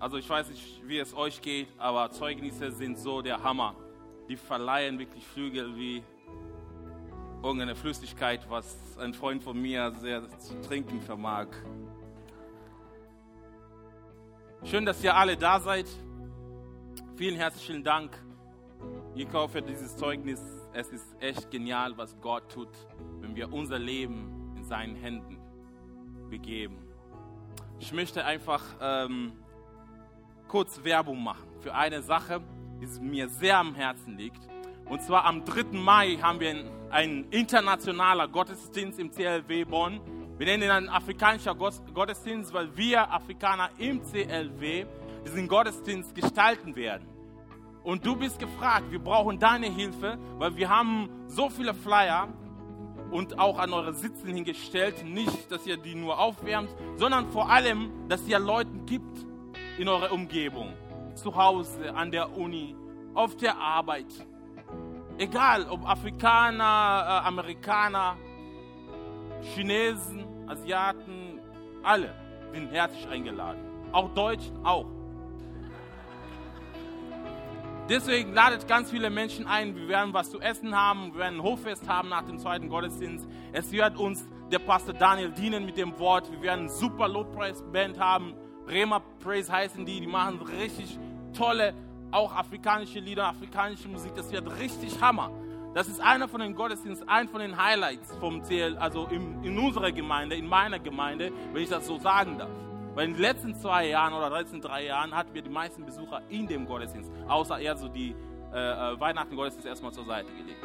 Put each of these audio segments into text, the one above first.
Also ich weiß nicht, wie es euch geht, aber Zeugnisse sind so der Hammer. Die verleihen wirklich Flügel wie irgendeine Flüssigkeit, was ein Freund von mir sehr zu trinken vermag. Schön, dass ihr alle da seid. Vielen herzlichen Dank, Nico, für dieses Zeugnis. Es ist echt genial, was Gott tut, wenn wir unser Leben in seinen Händen begeben. Ich möchte einfach ähm, kurz Werbung machen für eine Sache, die mir sehr am Herzen liegt. Und zwar am 3. Mai haben wir einen internationalen Gottesdienst im CLW Bonn. Wir nennen ihn einen afrikanischen Gottesdienst, weil wir Afrikaner im CLW diesen Gottesdienst gestalten werden. Und du bist gefragt, wir brauchen deine Hilfe, weil wir haben so viele Flyer und auch an eure Sitzen hingestellt. Nicht, dass ihr die nur aufwärmt, sondern vor allem, dass ihr Leuten gibt in eurer Umgebung. Zu Hause, an der Uni, auf der Arbeit. Egal, ob Afrikaner, äh, Amerikaner, Chinesen, Asiaten, alle sind herzlich eingeladen. Auch Deutschen auch. Deswegen ladet ganz viele Menschen ein. Wir werden was zu essen haben. Wir werden ein Hoffest haben nach dem zweiten Gottesdienst. Es wird uns der Pastor Daniel dienen mit dem Wort. Wir werden eine super Lobpreisband haben. Rema Praise heißen die. Die machen richtig tolle, auch afrikanische Lieder, afrikanische Musik. Das wird richtig Hammer. Das ist einer von den Gottesdiensten, ein von den Highlights vom CL, also in, in unserer Gemeinde, in meiner Gemeinde, wenn ich das so sagen darf. Weil in den letzten zwei Jahren oder letzten drei Jahren hatten wir die meisten Besucher in dem Gottesdienst, außer eher so die äh, äh Weihnachten Gottesdienst erstmal zur Seite gelegt.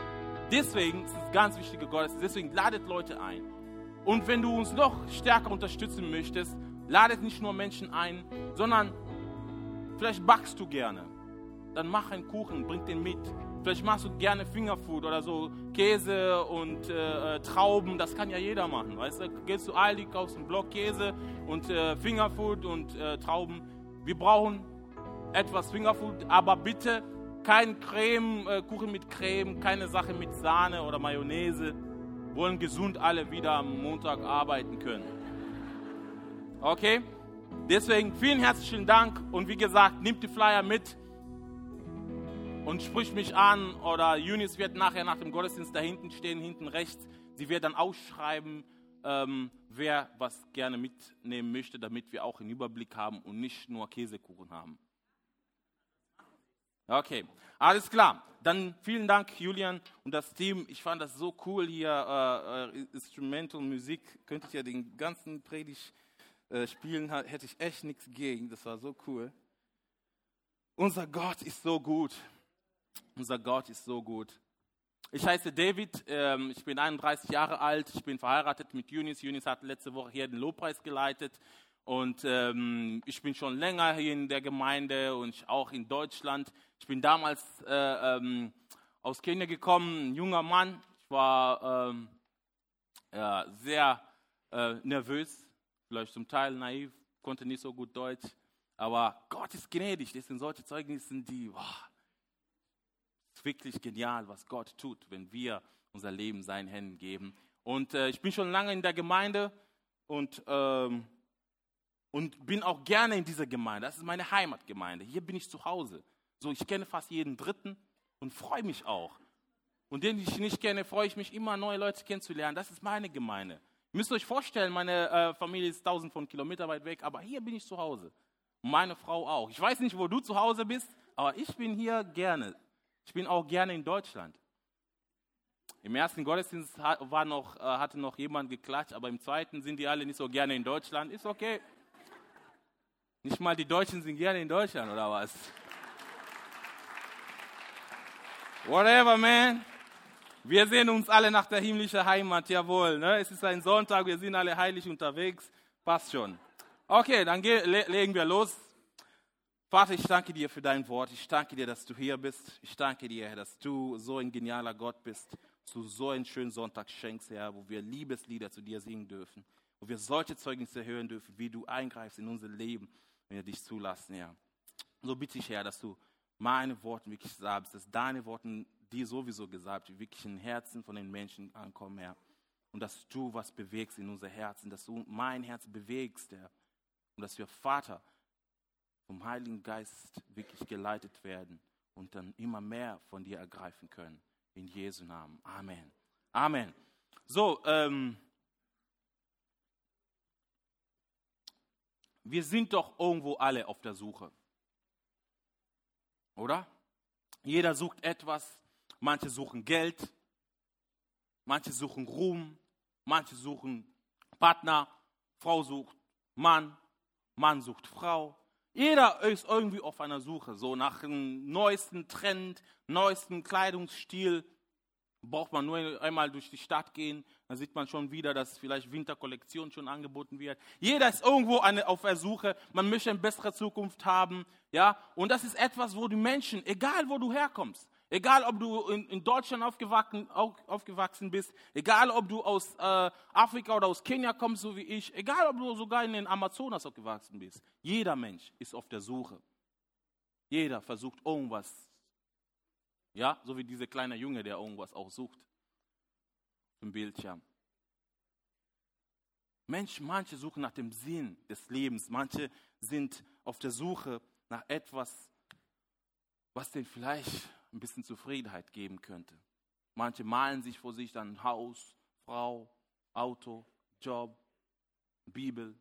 Deswegen ist es ganz wichtige Gottesdienst. Deswegen ladet Leute ein. Und wenn du uns noch stärker unterstützen möchtest, ladet nicht nur Menschen ein, sondern vielleicht backst du gerne. Dann mach einen Kuchen, bring den mit. Vielleicht machst du gerne Fingerfood oder so Käse und äh, äh, Trauben. Das kann ja jeder machen. Weißt du, gehst du Aldi, kaufst einen Block Käse und äh, Fingerfood und äh, Trauben. Wir brauchen etwas Fingerfood, aber bitte kein Creme, äh, Kuchen mit Creme, keine Sache mit Sahne oder Mayonnaise. Wollen gesund alle wieder am Montag arbeiten können. Okay? Deswegen vielen herzlichen Dank und wie gesagt, nimmt die Flyer mit und spricht mich an oder Eunice wird nachher nach dem Gottesdienst da hinten stehen, hinten rechts. Sie wird dann ausschreiben, ähm, wer was gerne mitnehmen möchte, damit wir auch einen Überblick haben und nicht nur Käsekuchen haben. Okay, alles klar. Dann vielen Dank, Julian und das Team. Ich fand das so cool hier, äh, äh, Instrumental Musik. Könntet ihr den ganzen Predigt äh, spielen, hätte ich echt nichts gegen. Das war so cool. Unser Gott ist so gut. Unser Gott ist so gut. Ich heiße David, ähm, ich bin 31 Jahre alt, ich bin verheiratet mit Eunice. Eunice hat letzte Woche hier den Lobpreis geleitet und ähm, ich bin schon länger hier in der Gemeinde und auch in Deutschland. Ich bin damals äh, ähm, aus Kenia gekommen, ein junger Mann. Ich war ähm, ja, sehr äh, nervös, vielleicht zum Teil naiv, konnte nicht so gut Deutsch, aber Gott ist gnädig. Das sind solche Zeugnisse, die, wow, ist wirklich genial, was Gott tut, wenn wir unser Leben seinen Händen geben. Und äh, ich bin schon lange in der Gemeinde und, ähm, und bin auch gerne in dieser Gemeinde. Das ist meine Heimatgemeinde. Hier bin ich zu Hause. So, ich kenne fast jeden Dritten und freue mich auch. Und den ich nicht kenne, freue ich mich immer, neue Leute kennenzulernen. Das ist meine Gemeinde. Ihr müsst euch vorstellen, meine äh, Familie ist tausend von Kilometern weit weg, aber hier bin ich zu Hause. Meine Frau auch. Ich weiß nicht, wo du zu Hause bist, aber ich bin hier gerne. Ich bin auch gerne in Deutschland. Im ersten Gottesdienst war noch, äh, hatte noch jemand geklatscht, aber im zweiten sind die alle nicht so gerne in Deutschland. Ist okay. Nicht mal die Deutschen sind gerne in Deutschland, oder was? Whatever, man. Wir sehen uns alle nach der himmlischen Heimat, jawohl. Ne? Es ist ein Sonntag, wir sind alle heilig unterwegs. Passt schon. Okay, dann le legen wir los. Vater, ich danke dir für dein Wort. Ich danke dir, dass du hier bist. Ich danke dir, dass du so ein genialer Gott bist, zu so einen schönen Sonntag schenkst, Herr, wo wir Liebeslieder zu dir singen dürfen, wo wir solche Zeugnisse hören dürfen, wie du eingreifst in unser Leben, wenn wir dich zulassen, Herr. So bitte ich, Herr, dass du meine Worte wirklich sagst, dass deine Worte, die sowieso gesagt, wirklich in Herzen von den Menschen ankommen, Herr. Und dass du was bewegst in unser Herzen, dass du mein Herz bewegst, Herr. Und dass wir, Vater, vom Heiligen Geist wirklich geleitet werden und dann immer mehr von dir ergreifen können. In Jesu Namen. Amen. Amen. So, ähm, wir sind doch irgendwo alle auf der Suche. Oder? Jeder sucht etwas. Manche suchen Geld, manche suchen Ruhm, manche suchen Partner, Frau sucht Mann, Mann sucht Frau. Jeder ist irgendwie auf einer Suche, so nach dem neuesten Trend, neuesten Kleidungsstil. Braucht man nur einmal durch die Stadt gehen, dann sieht man schon wieder, dass vielleicht Winterkollektion schon angeboten wird. Jeder ist irgendwo eine, auf der Suche. Man möchte eine bessere Zukunft haben, ja. Und das ist etwas, wo die Menschen, egal wo du herkommst, egal ob du in, in Deutschland aufgewachsen, aufgewachsen, bist, egal ob du aus äh, Afrika oder aus Kenia kommst, so wie ich, egal ob du sogar in den Amazonas aufgewachsen bist, jeder Mensch ist auf der Suche. Jeder versucht irgendwas. Ja, so wie dieser kleine Junge, der irgendwas auch sucht im Bildschirm. Mensch, manche suchen nach dem Sinn des Lebens, manche sind auf der Suche nach etwas, was denen vielleicht ein bisschen Zufriedenheit geben könnte. Manche malen sich vor sich dann Haus, Frau, Auto, Job, Bibel.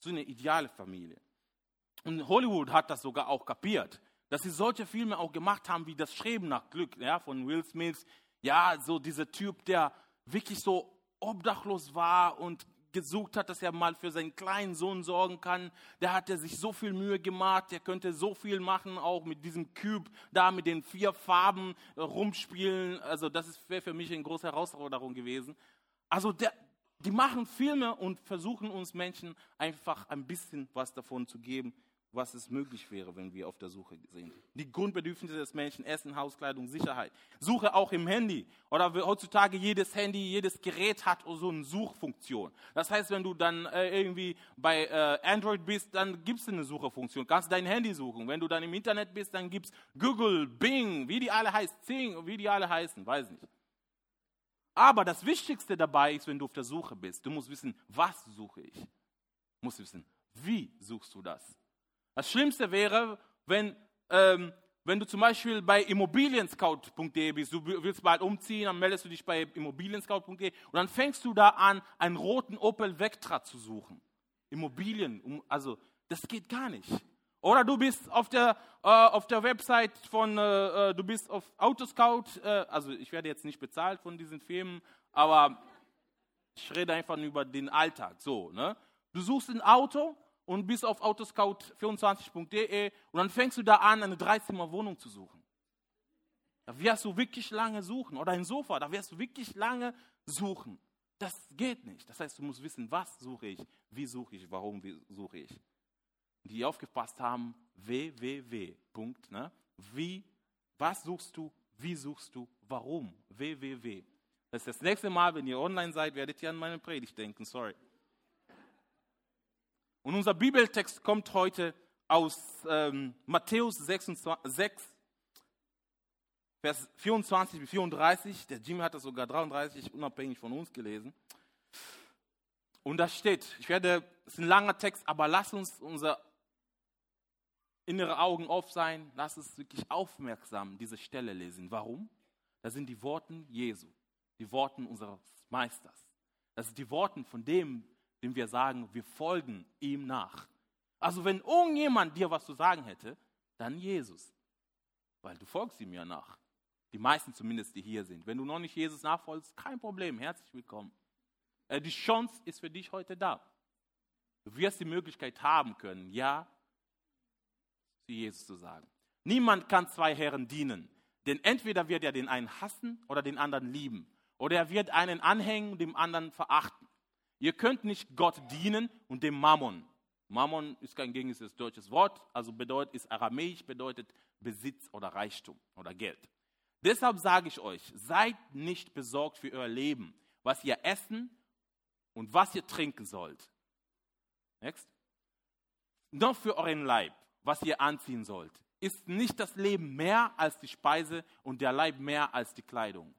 So eine ideale Familie. Und Hollywood hat das sogar auch kapiert, dass sie solche Filme auch gemacht haben wie Das Streben nach Glück ja, von Will Smith. Ja, so dieser Typ, der wirklich so obdachlos war und gesucht hat, dass er mal für seinen kleinen Sohn sorgen kann. Der hat er sich so viel Mühe gemacht, der könnte so viel machen, auch mit diesem Cube da mit den vier Farben äh, rumspielen. Also das wäre für mich eine große Herausforderung gewesen. Also der, die machen Filme und versuchen uns Menschen einfach ein bisschen was davon zu geben, was es möglich wäre, wenn wir auf der Suche sind. Die Grundbedürfnisse des Menschen, Essen, Hauskleidung, Sicherheit. Suche auch im Handy. Oder heutzutage jedes Handy, jedes Gerät hat so eine Suchfunktion. Das heißt, wenn du dann äh, irgendwie bei äh, Android bist, dann gibt es eine Suchefunktion. Kannst dein Handy suchen. Wenn du dann im Internet bist, dann gibt es Google, Bing, wie die alle heißen, Zing, wie die alle heißen, weiß nicht. Aber das Wichtigste dabei ist, wenn du auf der Suche bist, du musst wissen, was suche ich. Du musst wissen, wie suchst du das? Das Schlimmste wäre, wenn, ähm, wenn du zum Beispiel bei immobilienscout.de bist, du willst bald umziehen, dann meldest du dich bei immobilienscout.de und dann fängst du da an, einen roten Opel Vectra zu suchen. Immobilien, also das geht gar nicht. Oder du bist auf der, äh, auf der Website von, äh, äh, du bist auf Autoscout, äh, also ich werde jetzt nicht bezahlt von diesen Firmen, aber ich rede einfach über den Alltag. So, ne? Du suchst ein Auto und bist auf autoscout24.de und dann fängst du da an, eine Dreizimmerwohnung zu suchen. Da wirst du wirklich lange suchen. Oder ein Sofa, da wirst du wirklich lange suchen. Das geht nicht. Das heißt, du musst wissen, was suche ich, wie suche ich, warum suche ich. Die aufgepasst haben, www. Ne? Wie, was suchst du, wie suchst du, warum, www. Das ist das nächste Mal, wenn ihr online seid, werdet ihr an meine Predigt denken, sorry. Und unser Bibeltext kommt heute aus ähm, Matthäus 6, 6, Vers 24 bis 34. Der Jimmy hat das sogar 33 unabhängig von uns gelesen. Und da steht, ich werde, es ist ein langer Text, aber lass uns unser innere Augen auf sein, lass uns wirklich aufmerksam diese Stelle lesen. Warum? Das sind die Worte Jesu, die Worte unseres Meisters. Das sind die Worte von dem, dem wir sagen, wir folgen ihm nach. Also wenn irgendjemand dir was zu sagen hätte, dann Jesus. Weil du folgst ihm ja nach. Die meisten zumindest, die hier sind. Wenn du noch nicht Jesus nachfolgst, kein Problem, herzlich willkommen. Äh, die Chance ist für dich heute da. Du wirst die Möglichkeit haben können, ja, zu Jesus zu sagen. Niemand kann zwei Herren dienen, denn entweder wird er den einen hassen oder den anderen lieben. Oder er wird einen anhängen und dem anderen verachten. Ihr könnt nicht Gott dienen und dem Mammon. Mammon ist kein gängiges deutsches Wort, also bedeutet, ist aramäisch, bedeutet Besitz oder Reichtum oder Geld. Deshalb sage ich euch, seid nicht besorgt für euer Leben, was ihr essen und was ihr trinken sollt. Next. Noch für euren Leib, was ihr anziehen sollt. Ist nicht das Leben mehr als die Speise und der Leib mehr als die Kleidung?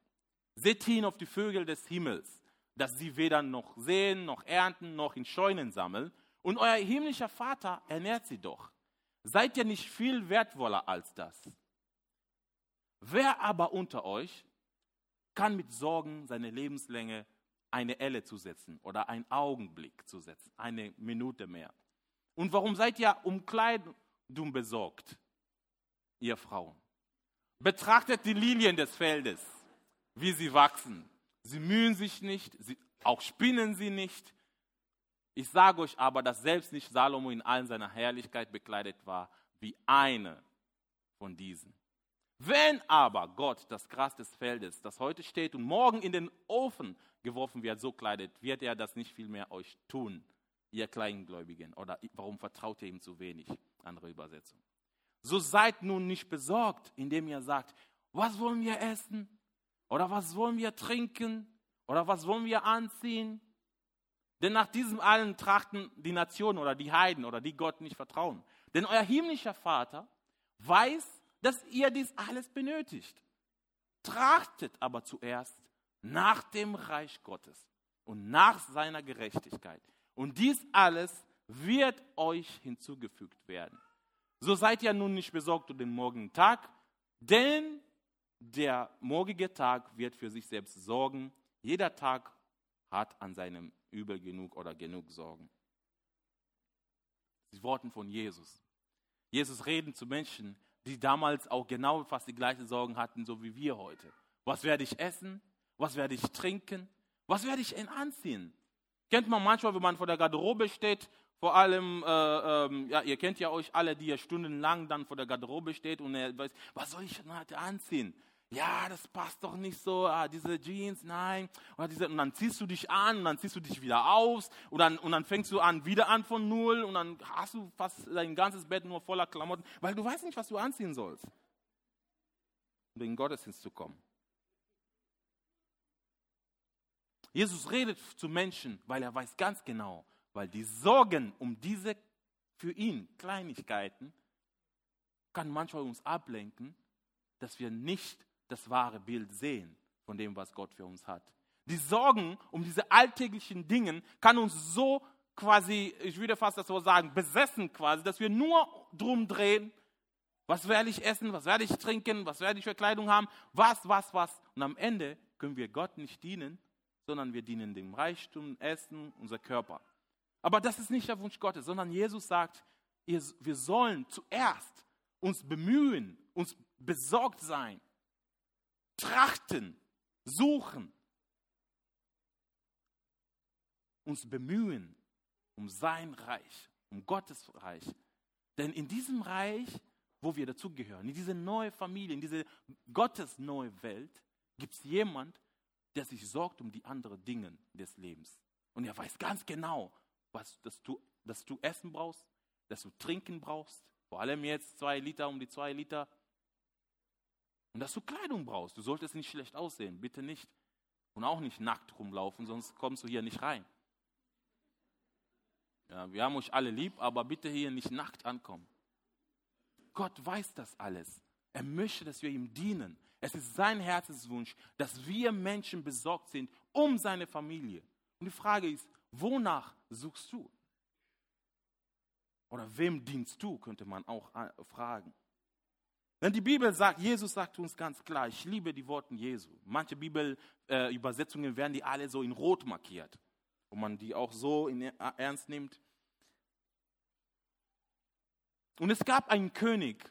Seht hin auf die Vögel des Himmels dass sie weder noch sehen, noch ernten, noch in Scheunen sammeln. Und euer himmlischer Vater ernährt sie doch. Seid ihr nicht viel wertvoller als das? Wer aber unter euch kann mit Sorgen seine Lebenslänge eine Elle zu setzen oder einen Augenblick zu setzen, eine Minute mehr? Und warum seid ihr um Kleidung besorgt, ihr Frauen? Betrachtet die Lilien des Feldes, wie sie wachsen. Sie mühen sich nicht, sie, auch spinnen sie nicht. Ich sage euch aber, dass selbst nicht Salomo in allen seiner Herrlichkeit bekleidet war wie eine von diesen. Wenn aber Gott das Gras des Feldes, das heute steht und morgen in den Ofen geworfen wird, so kleidet, wird er das nicht viel mehr euch tun, ihr Kleingläubigen. Oder warum vertraut ihr ihm zu wenig? Andere Übersetzung. So seid nun nicht besorgt, indem ihr sagt, was wollen wir essen? Oder was wollen wir trinken? Oder was wollen wir anziehen? Denn nach diesem allen trachten die Nationen oder die Heiden oder die Gott nicht vertrauen. Denn euer himmlischer Vater weiß, dass ihr dies alles benötigt. Trachtet aber zuerst nach dem Reich Gottes und nach seiner Gerechtigkeit. Und dies alles wird euch hinzugefügt werden. So seid ihr nun nicht besorgt um den morgigen Tag, denn der morgige Tag wird für sich selbst sorgen. Jeder Tag hat an seinem Übel genug oder genug Sorgen. Die Worten von Jesus. Jesus reden zu Menschen, die damals auch genau fast die gleichen Sorgen hatten, so wie wir heute. Was werde ich essen? Was werde ich trinken? Was werde ich anziehen? Kennt man manchmal, wenn man vor der Garderobe steht, vor allem, äh, äh, ja, ihr kennt ja euch alle, die ja stundenlang dann vor der Garderobe steht und er weiß, was soll ich heute anziehen? Ja, das passt doch nicht so, ah, diese Jeans, nein. Oder diese, und dann ziehst du dich an und dann ziehst du dich wieder aus und dann, und dann fängst du an, wieder an von Null und dann hast du fast dein ganzes Bett nur voller Klamotten, weil du weißt nicht, was du anziehen sollst, um in Gottesdienst zu kommen. Jesus redet zu Menschen, weil er weiß ganz genau, weil die Sorgen um diese für ihn Kleinigkeiten kann manchmal uns ablenken, dass wir nicht das wahre Bild sehen von dem, was Gott für uns hat. Die Sorgen um diese alltäglichen Dinge kann uns so quasi, ich würde fast das so sagen, besessen quasi, dass wir nur drum drehen, was werde ich essen, was werde ich trinken, was werde ich für Kleidung haben, was, was, was. Und am Ende können wir Gott nicht dienen, sondern wir dienen dem Reichtum, Essen, unser Körper. Aber das ist nicht der Wunsch Gottes, sondern Jesus sagt, wir sollen zuerst uns bemühen, uns besorgt sein trachten, suchen, uns bemühen um sein Reich, um Gottes Reich. Denn in diesem Reich, wo wir dazugehören, in diese neue Familie, in diese Gottes neue Welt, gibt es jemand, der sich sorgt um die anderen Dinge des Lebens. Und er weiß ganz genau, was, dass, du, dass du Essen brauchst, dass du Trinken brauchst, vor allem jetzt zwei Liter um die zwei Liter und dass du Kleidung brauchst. Du solltest nicht schlecht aussehen, bitte nicht. Und auch nicht nackt rumlaufen, sonst kommst du hier nicht rein. Ja, wir haben euch alle lieb, aber bitte hier nicht nackt ankommen. Gott weiß das alles. Er möchte, dass wir ihm dienen. Es ist sein Herzenswunsch, dass wir Menschen besorgt sind um seine Familie. Und die Frage ist, wonach suchst du? Oder wem dienst du, könnte man auch fragen. Denn die Bibel sagt, Jesus sagt uns ganz klar, ich liebe die Worte Jesu. Manche Bibelübersetzungen äh, werden die alle so in Rot markiert, wo man die auch so in, äh, ernst nimmt. Und es gab einen König,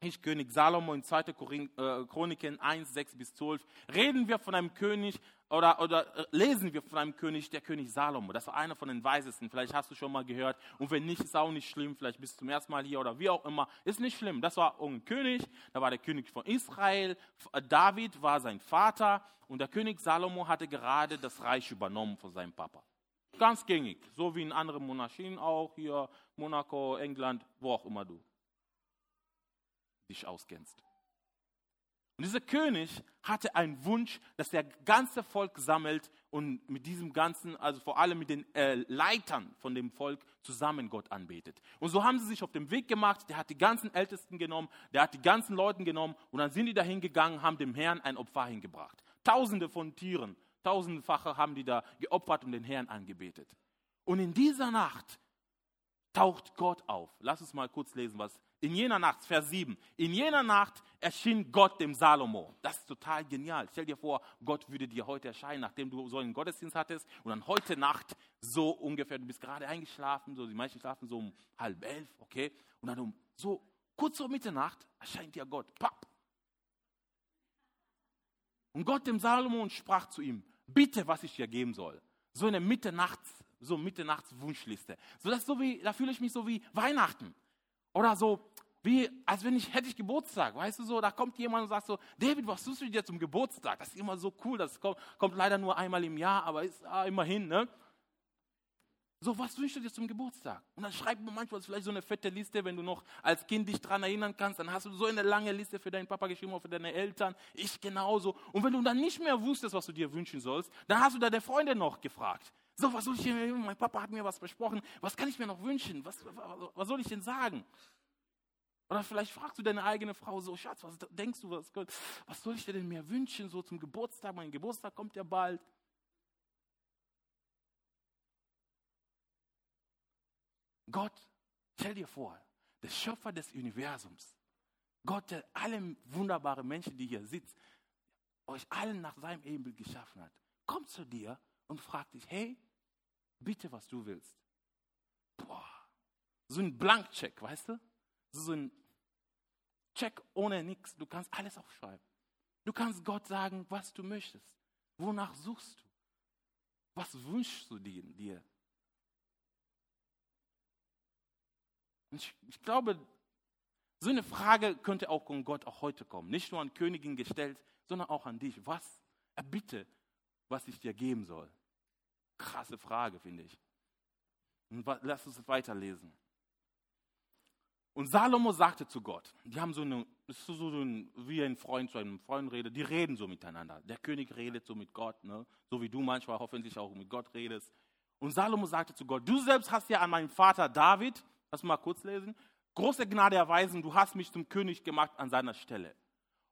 ich König Salomo in 2. Äh, Chroniken 1, 6 bis 12. Reden wir von einem König, oder, oder äh, lesen wir von einem König, der König Salomo. Das war einer von den Weisesten. Vielleicht hast du schon mal gehört. Und wenn nicht, ist auch nicht schlimm. Vielleicht bist du zum ersten Mal hier oder wie auch immer. Ist nicht schlimm. Das war ein König. Da war der König von Israel. Äh, David war sein Vater. Und der König Salomo hatte gerade das Reich übernommen von seinem Papa. Ganz gängig. So wie in anderen Monarchien auch. Hier Monaco, England, wo auch immer du dich auskennst. Und dieser König hatte einen Wunsch, dass der ganze Volk sammelt und mit diesem ganzen, also vor allem mit den äh, Leitern von dem Volk zusammen Gott anbetet. Und so haben sie sich auf den Weg gemacht. Der hat die ganzen Ältesten genommen, der hat die ganzen Leute genommen und dann sind die dahin gegangen, haben dem Herrn ein Opfer hingebracht. Tausende von Tieren, tausendfache haben die da geopfert und den Herrn angebetet. Und in dieser Nacht taucht Gott auf. Lass uns mal kurz lesen, was in jener Nacht, Vers 7, in jener Nacht erschien Gott dem Salomo. Das ist total genial. Stell dir vor, Gott würde dir heute erscheinen, nachdem du so einen Gottesdienst hattest und dann heute Nacht so ungefähr, du bist gerade eingeschlafen, so die meisten schlafen so um halb elf, okay, und dann um so kurz vor Mitternacht erscheint dir Gott. Papp. Und Gott dem Salomo sprach zu ihm, bitte, was ich dir geben soll. So eine Mitternachts, so Mitternachtswunschliste. So das so wie, da fühle ich mich so wie Weihnachten. Oder so, wie, als wenn ich, hätte ich Geburtstag, weißt du so, da kommt jemand und sagt so, David, was tust du dir zum Geburtstag? Das ist immer so cool, das kommt, kommt leider nur einmal im Jahr, aber ist ah, immerhin, ne? So, was wünschst du dir zum Geburtstag? Und dann schreibt man manchmal vielleicht so eine fette Liste, wenn du noch als Kind dich daran erinnern kannst, dann hast du so eine lange Liste für deinen Papa geschrieben oder für deine Eltern, ich genauso. Und wenn du dann nicht mehr wusstest, was du dir wünschen sollst, dann hast du da der Freunde noch gefragt. So, was soll ich denn, mein Papa hat mir was versprochen, was kann ich mir noch wünschen? Was, was soll ich denn sagen? Oder vielleicht fragst du deine eigene Frau so, Schatz, was denkst du, was, was soll ich dir denn mehr wünschen, so zum Geburtstag? Mein Geburtstag kommt ja bald. Gott, stell dir vor, der Schöpfer des Universums, Gott, der alle wunderbaren Menschen, die hier sitzen, euch allen nach seinem Ebenbild geschaffen hat, kommt zu dir und fragt dich, hey, bitte, was du willst. Boah, so ein Blankcheck, weißt du? So ein Check ohne nichts. Du kannst alles aufschreiben. Du kannst Gott sagen, was du möchtest. Wonach suchst du? Was wünschst du dir? Ich, ich glaube, so eine Frage könnte auch von Gott auch heute kommen. Nicht nur an Königin gestellt, sondern auch an dich. Was erbitte, was ich dir geben soll? Krasse Frage, finde ich. Und lass uns weiterlesen. Und Salomo sagte zu Gott, die haben so eine, so, so ein, wie ein Freund zu einem Freund redet, die reden so miteinander. Der König redet so mit Gott, ne? so wie du manchmal hoffentlich auch mit Gott redest. Und Salomo sagte zu Gott, du selbst hast ja an meinen Vater David Lass mal kurz lesen. Große Gnade erweisen, du hast mich zum König gemacht an seiner Stelle.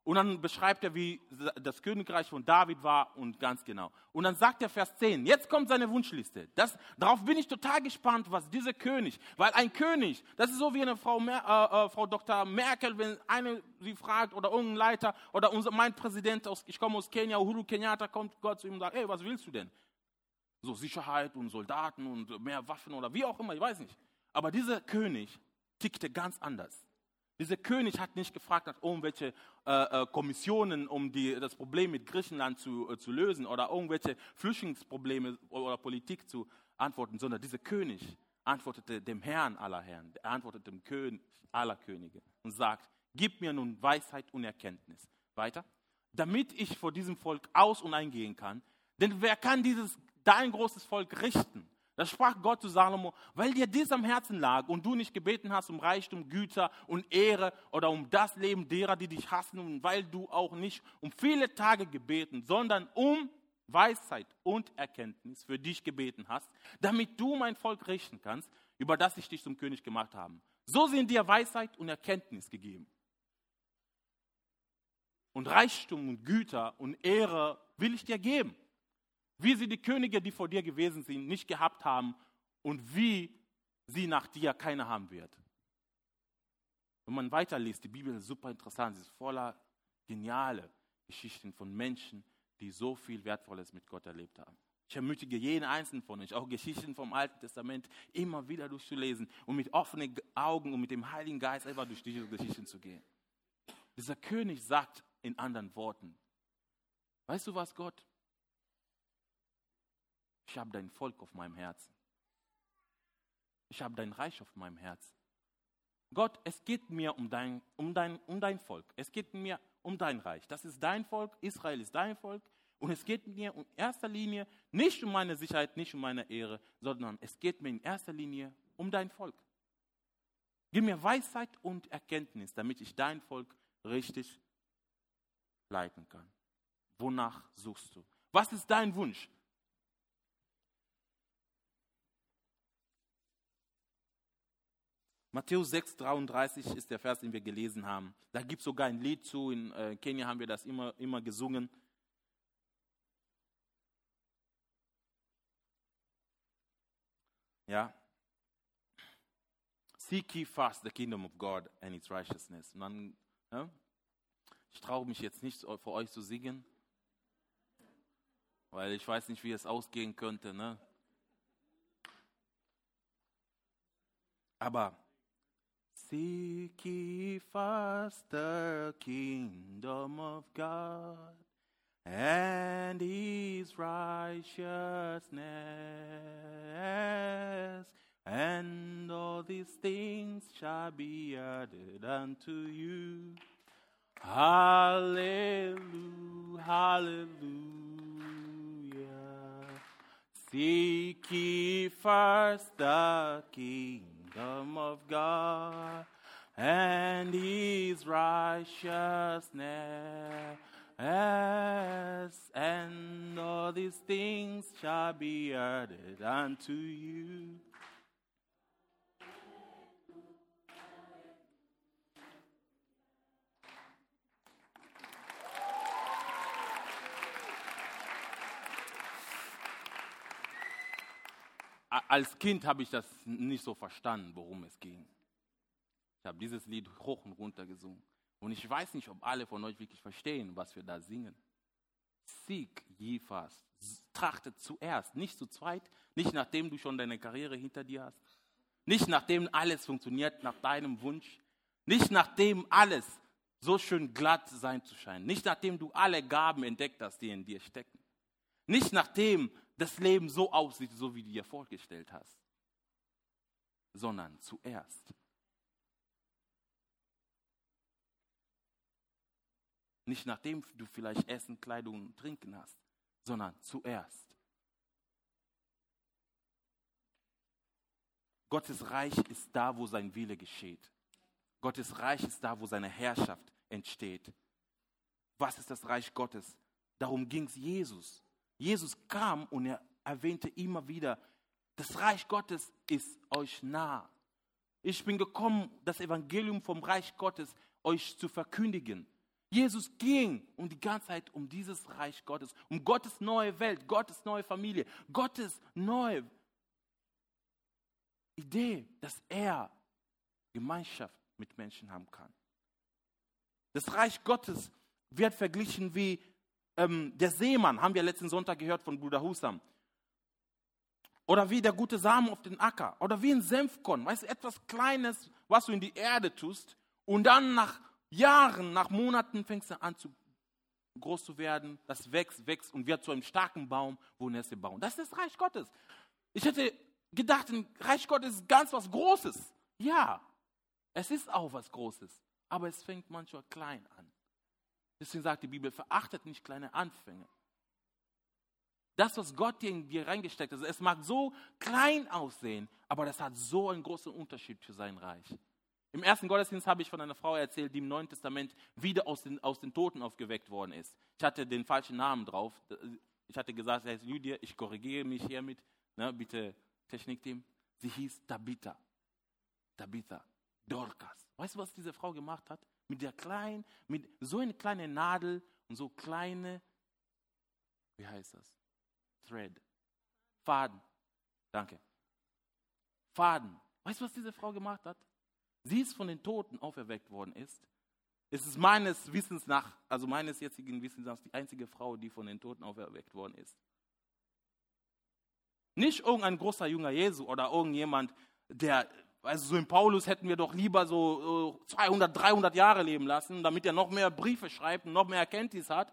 Und dann beschreibt er, wie das Königreich von David war und ganz genau. Und dann sagt er Vers 10, jetzt kommt seine Wunschliste. Das, darauf bin ich total gespannt, was dieser König, weil ein König, das ist so wie eine Frau, äh, äh, Frau Dr. Merkel, wenn eine sie fragt oder irgendein Leiter oder unser, mein Präsident, aus, ich komme aus Kenia, Uhuru Kenyatta, kommt Gott zu ihm und sagt, ey, was willst du denn? So Sicherheit und Soldaten und mehr Waffen oder wie auch immer, ich weiß nicht. Aber dieser König tickte ganz anders. Dieser König hat nicht gefragt nach irgendwelche äh, äh, Kommissionen, um die, das Problem mit Griechenland zu, äh, zu lösen oder irgendwelche Flüchtlingsprobleme oder Politik zu antworten, sondern dieser König antwortete dem Herrn aller Herren, er antwortete dem König aller Könige und sagt, gib mir nun Weisheit und Erkenntnis. Weiter. Damit ich vor diesem Volk aus- und eingehen kann, denn wer kann dieses, dein großes Volk richten? Da sprach Gott zu Salomo, weil dir dies am Herzen lag und du nicht gebeten hast um Reichtum, Güter und Ehre oder um das Leben derer, die dich hassen und weil du auch nicht um viele Tage gebeten, sondern um Weisheit und Erkenntnis für dich gebeten hast, damit du mein Volk richten kannst, über das ich dich zum König gemacht habe. So sind dir Weisheit und Erkenntnis gegeben. Und Reichtum und Güter und Ehre will ich dir geben wie sie die Könige, die vor dir gewesen sind, nicht gehabt haben und wie sie nach dir keine haben wird. Wenn man weiterliest, die Bibel ist super interessant, sie ist voller geniale Geschichten von Menschen, die so viel Wertvolles mit Gott erlebt haben. Ich ermutige jeden einzelnen von euch, auch Geschichten vom Alten Testament, immer wieder durchzulesen und mit offenen Augen und mit dem Heiligen Geist einfach durch diese Geschichten zu gehen. Dieser König sagt in anderen Worten, weißt du was, Gott? Ich habe dein Volk auf meinem Herzen. Ich habe dein Reich auf meinem Herzen. Gott, es geht mir um dein, um, dein, um dein Volk. Es geht mir um dein Reich. Das ist dein Volk. Israel ist dein Volk. Und es geht mir in erster Linie nicht um meine Sicherheit, nicht um meine Ehre, sondern es geht mir in erster Linie um dein Volk. Gib mir Weisheit und Erkenntnis, damit ich dein Volk richtig leiten kann. Wonach suchst du? Was ist dein Wunsch? Matthäus 6, 33 ist der Vers, den wir gelesen haben. Da gibt es sogar ein Lied zu. In äh, Kenia haben wir das immer, immer gesungen. Ja. Seek ye first the kingdom of God and its righteousness. Und ja, ich traue mich jetzt nicht für euch zu singen, weil ich weiß nicht, wie es ausgehen könnte. Ne? Aber Seek ye first the kingdom of God and his righteousness, and all these things shall be added unto you. Hallelujah, hallelujah. Seek ye first the kingdom of God and his righteousness, and all these things shall be added unto you. Als Kind habe ich das nicht so verstanden, worum es ging. Ich habe dieses Lied hoch und runter gesungen. Und ich weiß nicht, ob alle von euch wirklich verstehen, was wir da singen. Seek ye first. Trachtet zuerst, nicht zu zweit, nicht nachdem du schon deine Karriere hinter dir hast, nicht nachdem alles funktioniert nach deinem Wunsch, nicht nachdem alles so schön glatt sein zu scheinen, nicht nachdem du alle Gaben entdeckt hast, die in dir stecken, nicht nachdem das Leben so aussieht, so wie du dir vorgestellt hast, sondern zuerst. Nicht nachdem du vielleicht Essen, Kleidung und Trinken hast, sondern zuerst. Gottes Reich ist da, wo sein Wille geschieht. Gottes Reich ist da, wo seine Herrschaft entsteht. Was ist das Reich Gottes? Darum ging es Jesus. Jesus kam und er erwähnte immer wieder, das Reich Gottes ist euch nah. Ich bin gekommen, das Evangelium vom Reich Gottes euch zu verkündigen. Jesus ging um die ganze Zeit um dieses Reich Gottes, um Gottes neue Welt, Gottes neue Familie, Gottes neue Idee, dass er Gemeinschaft mit Menschen haben kann. Das Reich Gottes wird verglichen wie ähm, der Seemann, haben wir letzten Sonntag gehört von Bruder Husam. Oder wie der gute Samen auf den Acker. Oder wie ein Senfkorn. Weißt du, etwas Kleines, was du in die Erde tust. Und dann nach Jahren, nach Monaten fängst du an, zu, groß zu werden. Das wächst, wächst und wird zu einem starken Baum, wo Nässe bauen. Das ist das Reich Gottes. Ich hätte gedacht, ein Reich Gottes ist ganz was Großes. Ja, es ist auch was Großes. Aber es fängt manchmal klein an. Deswegen sagt die Bibel, verachtet nicht kleine Anfänge. Das, was Gott dir in dir reingesteckt hat, es mag so klein aussehen, aber das hat so einen großen Unterschied für sein Reich. Im ersten Gottesdienst habe ich von einer Frau erzählt, die im Neuen Testament wieder aus den, aus den Toten aufgeweckt worden ist. Ich hatte den falschen Namen drauf. Ich hatte gesagt, sie heißt Lydia, ich korrigiere mich hiermit. Ne, bitte, Technikteam. Sie hieß Tabitha. Tabitha. Dorcas. Weißt du, was diese Frau gemacht hat? Mit der kleinen, mit so eine kleine Nadel und so kleine, wie heißt das? Thread. Faden. Danke. Faden. Weißt du, was diese Frau gemacht hat? Sie ist von den Toten auferweckt worden ist. Es ist meines Wissens nach, also meines jetzigen Wissens nach, die einzige Frau, die von den Toten auferweckt worden ist. Nicht irgendein großer junger Jesu oder irgendjemand, der also so in Paulus hätten wir doch lieber so 200, 300 Jahre leben lassen, damit er noch mehr Briefe schreibt und noch mehr Erkenntnis hat.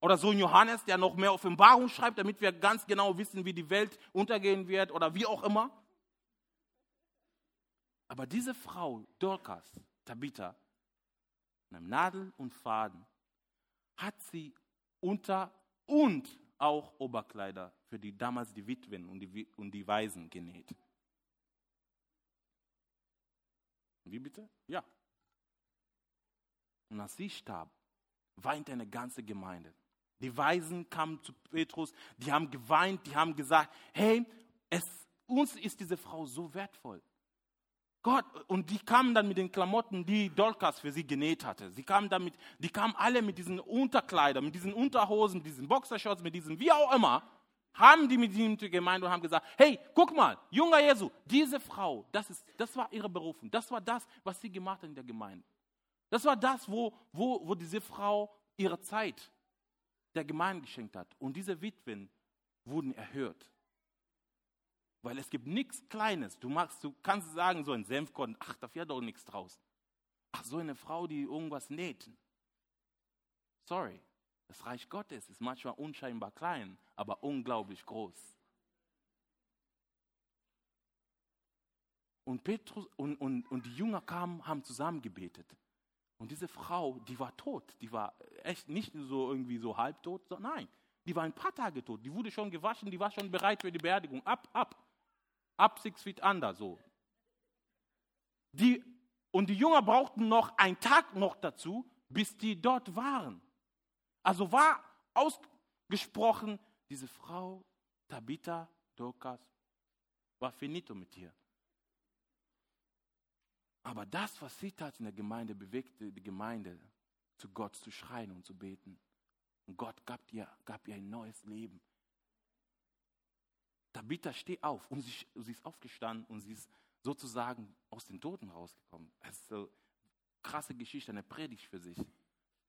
Oder so ein Johannes, der noch mehr Offenbarung schreibt, damit wir ganz genau wissen, wie die Welt untergehen wird oder wie auch immer. Aber diese Frau, Dorcas, Tabitha, mit einem Nadel und Faden, hat sie unter und auch Oberkleider für die damals die Witwen und die, und die Waisen genäht. Wie bitte? Ja. Und als sie starb, weinte eine ganze Gemeinde. Die Weisen kamen zu Petrus, die haben geweint, die haben gesagt, hey, es, uns ist diese Frau so wertvoll. Gott, und die kamen dann mit den Klamotten, die Dolkas für sie genäht hatte. Sie kamen damit, die kamen alle mit diesen Unterkleidern, mit diesen Unterhosen, mit diesen Boxershorts, mit diesen wie auch immer, haben die mit ihm die Gemeinde und haben gesagt, hey, guck mal, junger Jesu, diese Frau, das, ist, das war ihre Berufung. Das war das, was sie gemacht hat in der Gemeinde. Das war das, wo, wo, wo diese Frau ihre Zeit der Gemeinde geschenkt hat. Und diese Witwen wurden erhört. Weil es gibt nichts Kleines. Du, magst, du kannst sagen, so ein Senfkorn, ach, da fährt doch nichts draus. Ach, so eine Frau, die irgendwas näht. Sorry, das Reich Gottes ist manchmal unscheinbar klein, aber unglaublich groß. Und, Petrus und, und, und die Jünger kamen, haben zusammen gebetet. Und diese Frau, die war tot. Die war echt nicht so irgendwie so halbtot, sondern nein, die war ein paar Tage tot. Die wurde schon gewaschen, die war schon bereit für die Beerdigung. Ab, ab. Ab six feet under, so. Die, und die Jünger brauchten noch einen Tag noch dazu, bis die dort waren. Also war ausgesprochen, diese Frau, Tabitha, Dorcas, war finito mit ihr. Aber das, was sie tat in der Gemeinde, bewegte die Gemeinde, zu Gott zu schreien und zu beten. Und Gott gab ihr, gab ihr ein neues Leben. Tabitha, steh auf. Und sie, sie ist aufgestanden und sie ist sozusagen aus den Toten rausgekommen. Das ist so eine krasse Geschichte, eine Predigt für sich.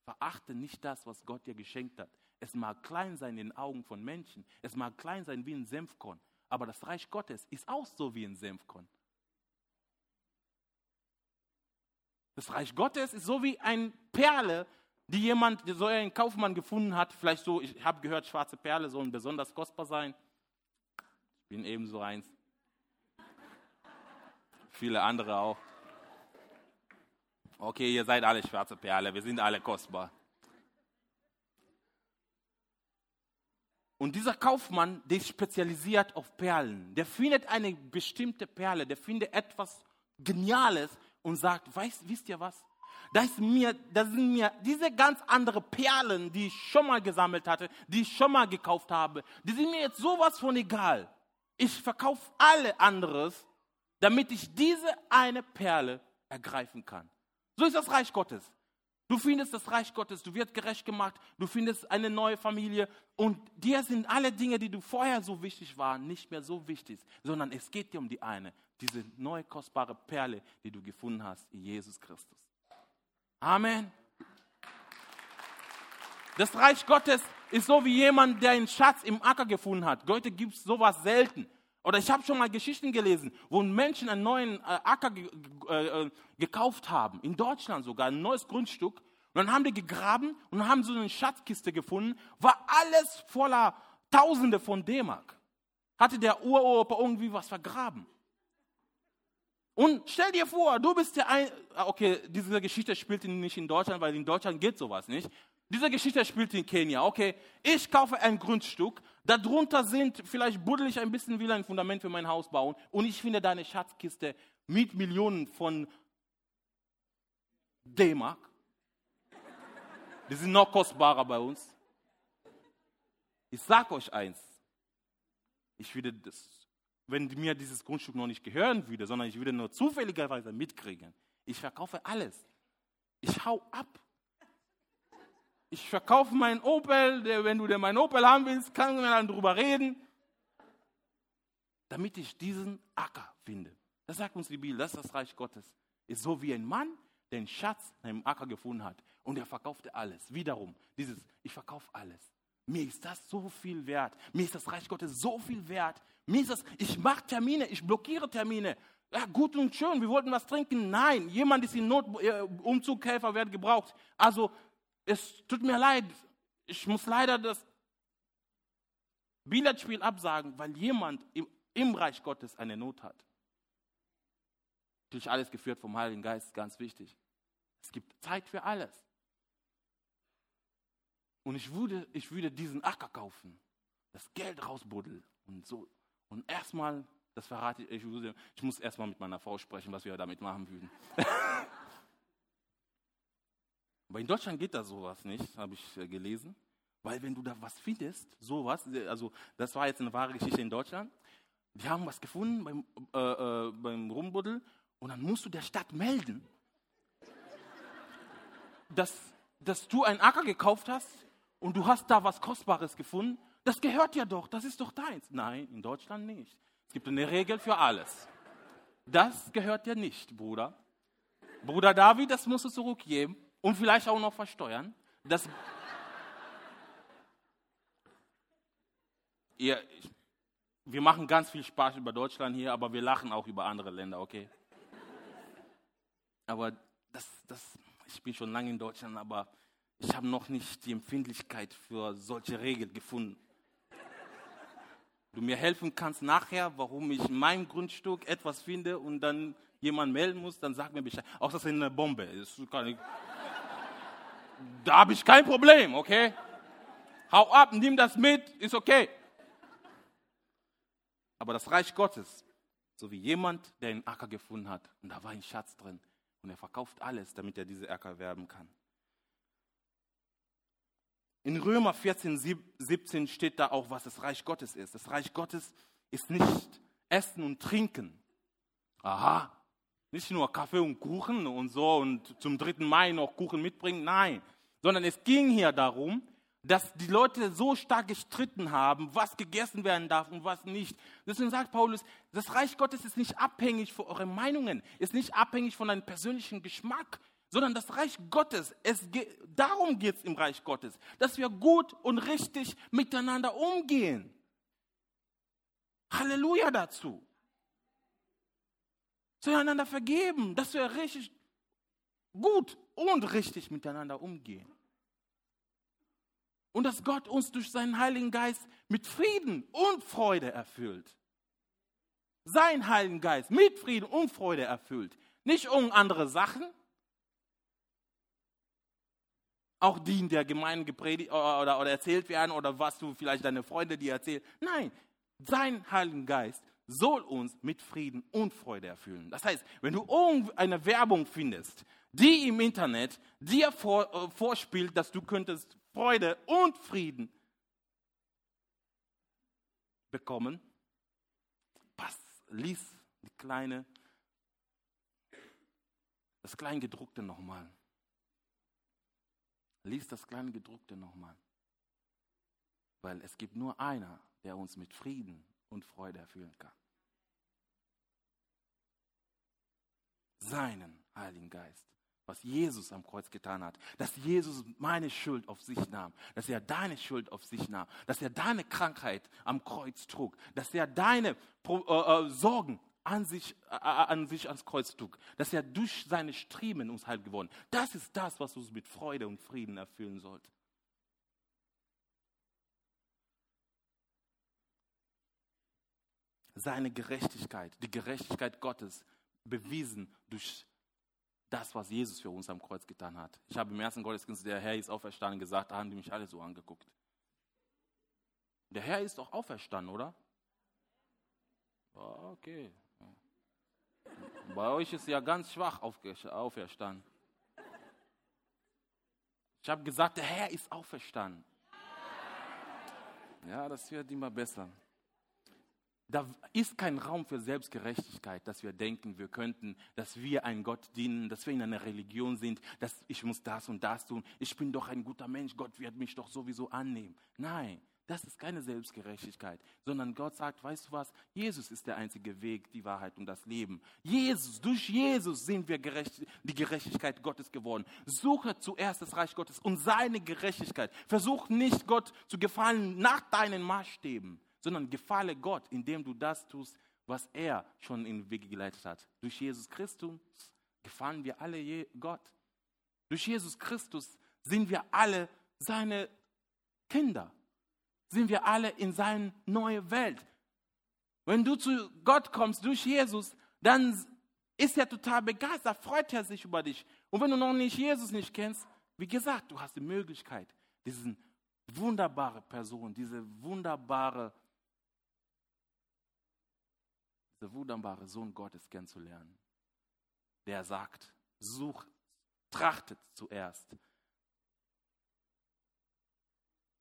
Verachte nicht das, was Gott dir geschenkt hat. Es mag klein sein in den Augen von Menschen. Es mag klein sein wie ein Senfkorn. Aber das Reich Gottes ist auch so wie ein Senfkorn. Das Reich Gottes ist so wie eine Perle, die jemand, so ein Kaufmann gefunden hat. Vielleicht so, ich habe gehört, schwarze Perle sollen besonders kostbar sein. Ich bin ebenso eins. Viele andere auch. Okay, ihr seid alle schwarze Perle, wir sind alle kostbar. Und dieser Kaufmann, der ist spezialisiert auf Perlen. Der findet eine bestimmte Perle, der findet etwas Geniales und sagt, weißt, wisst ihr was? Das, mir, das sind mir diese ganz anderen Perlen, die ich schon mal gesammelt hatte, die ich schon mal gekauft habe, die sind mir jetzt sowas von egal. Ich verkaufe alle anderes, damit ich diese eine Perle ergreifen kann. So ist das Reich Gottes. Du findest das Reich Gottes, du wirst gerecht gemacht, du findest eine neue Familie und dir sind alle Dinge, die du vorher so wichtig waren, nicht mehr so wichtig, sondern es geht dir um die eine, diese neue kostbare Perle, die du gefunden hast in Jesus Christus. Amen. Das Reich Gottes ist so wie jemand, der einen Schatz im Acker gefunden hat. Heute gibt es sowas selten. Oder ich habe schon mal Geschichten gelesen, wo Menschen einen neuen äh, Acker äh, äh, gekauft haben, in Deutschland sogar, ein neues Grundstück. Und dann haben die gegraben und haben so eine Schatzkiste gefunden, war alles voller Tausende von D-Mark. Hatte der Uropa irgendwie was vergraben. Und stell dir vor, du bist der ein, ah, okay, diese Geschichte spielt nicht in Deutschland, weil in Deutschland geht sowas nicht. Diese Geschichte spielt in Kenia. Okay, ich kaufe ein Grundstück, darunter sind, vielleicht buddel ich ein bisschen wieder ein Fundament für mein Haus bauen und ich finde deine Schatzkiste mit Millionen von D-Mark. Die sind noch kostbarer bei uns. Ich sag euch eins. Ich würde das wenn mir dieses Grundstück noch nicht gehören würde, sondern ich würde nur zufälligerweise mitkriegen. Ich verkaufe alles. Ich hau ab. Ich verkaufe meinen Opel, wenn du meinen Opel haben willst, kann man dann drüber reden, damit ich diesen Acker finde. Das sagt uns die Bibel, das ist das Reich Gottes. Ist so wie ein Mann, der einen Schatz in einem Acker gefunden hat und er verkaufte alles. Wiederum, dieses, ich verkaufe alles. Mir ist das so viel wert. Mir ist das Reich Gottes so viel wert. Mir ist das, ich mache Termine, ich blockiere Termine. Ja, gut und schön, wir wollten was trinken. Nein, jemand ist in Not, äh, Umzughelfer wird gebraucht. Also, es tut mir leid, ich muss leider das Billardspiel absagen, weil jemand im, im Reich Gottes eine Not hat. Durch alles geführt vom Heiligen Geist, ganz wichtig. Es gibt Zeit für alles. Und ich würde, ich würde diesen Acker kaufen, das Geld rausbuddeln und so und erstmal, das verrate ich, ich muss erstmal mit meiner Frau sprechen, was wir damit machen würden. Aber in Deutschland geht das sowas nicht, habe ich äh, gelesen. Weil wenn du da was findest, sowas, äh, also das war jetzt eine wahre Geschichte in Deutschland, die haben was gefunden beim, äh, äh, beim Rumbuddel und dann musst du der Stadt melden, dass, dass du einen Acker gekauft hast und du hast da was Kostbares gefunden Das gehört ja doch, das ist doch deins. Nein, in Deutschland nicht. Es gibt eine Regel für alles. Das gehört dir nicht, Bruder. Bruder David, das musst du zurückgeben und vielleicht auch noch versteuern. Das Ihr, wir machen ganz viel Spaß über Deutschland hier, aber wir lachen auch über andere Länder, okay? Aber das, das, ich bin schon lange in Deutschland, aber ich habe noch nicht die Empfindlichkeit für solche Regeln gefunden. Du mir helfen kannst nachher, warum ich in meinem Grundstück etwas finde und dann jemand melden muss, dann sag mir Bescheid. Auch das ist eine Bombe. Ich, da habe ich kein Problem, okay? Hau ab, nimm das mit, ist okay. Aber das Reich Gottes, so wie jemand, der einen Acker gefunden hat und da war ein Schatz drin und er verkauft alles, damit er diese Acker werben kann. In Römer 14, 17 steht da auch, was das Reich Gottes ist. Das Reich Gottes ist nicht Essen und Trinken. Aha, nicht nur Kaffee und Kuchen und so und zum 3. Mai noch Kuchen mitbringen. Nein, sondern es ging hier darum, dass die Leute so stark gestritten haben, was gegessen werden darf und was nicht. Deswegen sagt Paulus, das Reich Gottes ist nicht abhängig von euren Meinungen, ist nicht abhängig von deinem persönlichen Geschmack, sondern das Reich Gottes, es darum geht es im Reich Gottes, dass wir gut und richtig miteinander umgehen. Halleluja dazu. Zueinander vergeben, dass wir richtig gut und richtig miteinander umgehen und dass Gott uns durch seinen Heiligen Geist mit Frieden und Freude erfüllt. Sein Heiligen Geist mit Frieden und Freude erfüllt. Nicht um andere Sachen, auch die in der Gemeinde gepredigt oder, oder erzählt werden oder was du vielleicht deine Freunde dir erzählen. Nein, sein Heiligen Geist soll uns mit Frieden und Freude erfüllen. Das heißt, wenn du irgendeine Werbung findest, die im Internet dir vor, äh, vorspielt, dass du könntest Freude und Frieden bekommen. Pass, lies die kleine, das Kleingedruckte nochmal. Lies das Kleingedruckte nochmal. Weil es gibt nur einer, der uns mit Frieden und Freude erfüllen kann. Seinen Heiligen Geist was Jesus am Kreuz getan hat, dass Jesus meine Schuld auf sich nahm, dass er deine Schuld auf sich nahm, dass er deine Krankheit am Kreuz trug, dass er deine äh, äh, Sorgen an sich, äh, an sich ans Kreuz trug, dass er durch seine Striemen uns heil geworden. Das ist das, was uns mit Freude und Frieden erfüllen sollte. Seine Gerechtigkeit, die Gerechtigkeit Gottes, bewiesen durch das, was Jesus für uns am Kreuz getan hat. Ich habe im ersten Gottesdienst, der Herr ist auferstanden, gesagt, da haben die mich alle so angeguckt. Der Herr ist doch auferstanden, oder? Okay. Bei euch ist ja ganz schwach auferstanden. Ich habe gesagt, der Herr ist auferstanden. Ja, das wird immer besser. Da ist kein Raum für Selbstgerechtigkeit, dass wir denken, wir könnten, dass wir einem Gott dienen, dass wir in einer Religion sind, dass ich muss das und das tun. Ich bin doch ein guter Mensch, Gott wird mich doch sowieso annehmen. Nein, das ist keine Selbstgerechtigkeit, sondern Gott sagt, weißt du was, Jesus ist der einzige Weg, die Wahrheit und das Leben. Jesus, durch Jesus sind wir gerecht, die Gerechtigkeit Gottes geworden. Suche zuerst das Reich Gottes und seine Gerechtigkeit. Versuch nicht, Gott zu gefallen nach deinen Maßstäben sondern gefalle Gott, indem du das tust, was er schon in den Weg geleitet hat. Durch Jesus Christus gefallen wir alle Gott. Durch Jesus Christus sind wir alle seine Kinder. Sind wir alle in seine neue Welt. Wenn du zu Gott kommst durch Jesus, dann ist er total begeistert, freut er sich über dich. Und wenn du noch nicht Jesus nicht kennst, wie gesagt, du hast die Möglichkeit, diese wunderbare Person, diese wunderbare der wunderbare Sohn Gottes kennenzulernen, der sagt, sucht, trachtet zuerst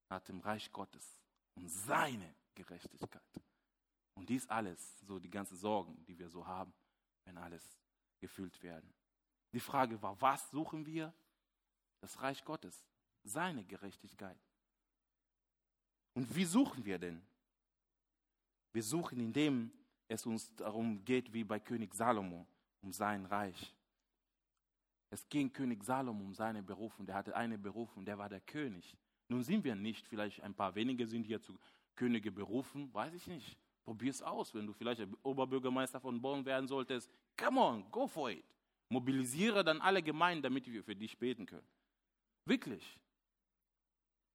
nach dem Reich Gottes und seine Gerechtigkeit. Und dies alles, so die ganzen Sorgen, die wir so haben, wenn alles gefüllt werden. Die Frage war, was suchen wir? Das Reich Gottes, seine Gerechtigkeit. Und wie suchen wir denn? Wir suchen, indem es uns darum geht, wie bei König Salomo, um sein Reich. Es ging König Salomo um seine Berufung. Der hatte eine Berufung, der war der König. Nun sind wir nicht, vielleicht ein paar wenige sind hier zu Könige berufen, weiß ich nicht. Probier es aus, wenn du vielleicht Oberbürgermeister von Bonn werden solltest. Come on, go for it. Mobilisiere dann alle Gemeinden, damit wir für dich beten können. Wirklich.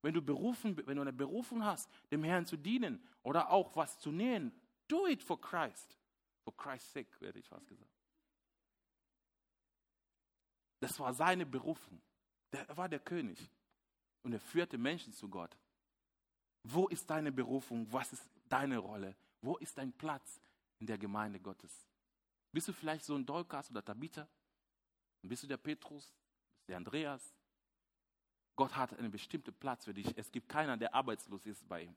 Wenn du, berufen, wenn du eine Berufung hast, dem Herrn zu dienen oder auch was zu nähen, do it for Christ. For Christ's sake, werde ich fast gesagt. Das war seine Berufung. Er war der König. Und er führte Menschen zu Gott. Wo ist deine Berufung? Was ist deine Rolle? Wo ist dein Platz in der Gemeinde Gottes? Bist du vielleicht so ein Dolkas oder Tabitha? Bist du der Petrus? Bist du der Andreas? Gott hat einen bestimmten Platz für dich. Es gibt keiner, der arbeitslos ist bei ihm.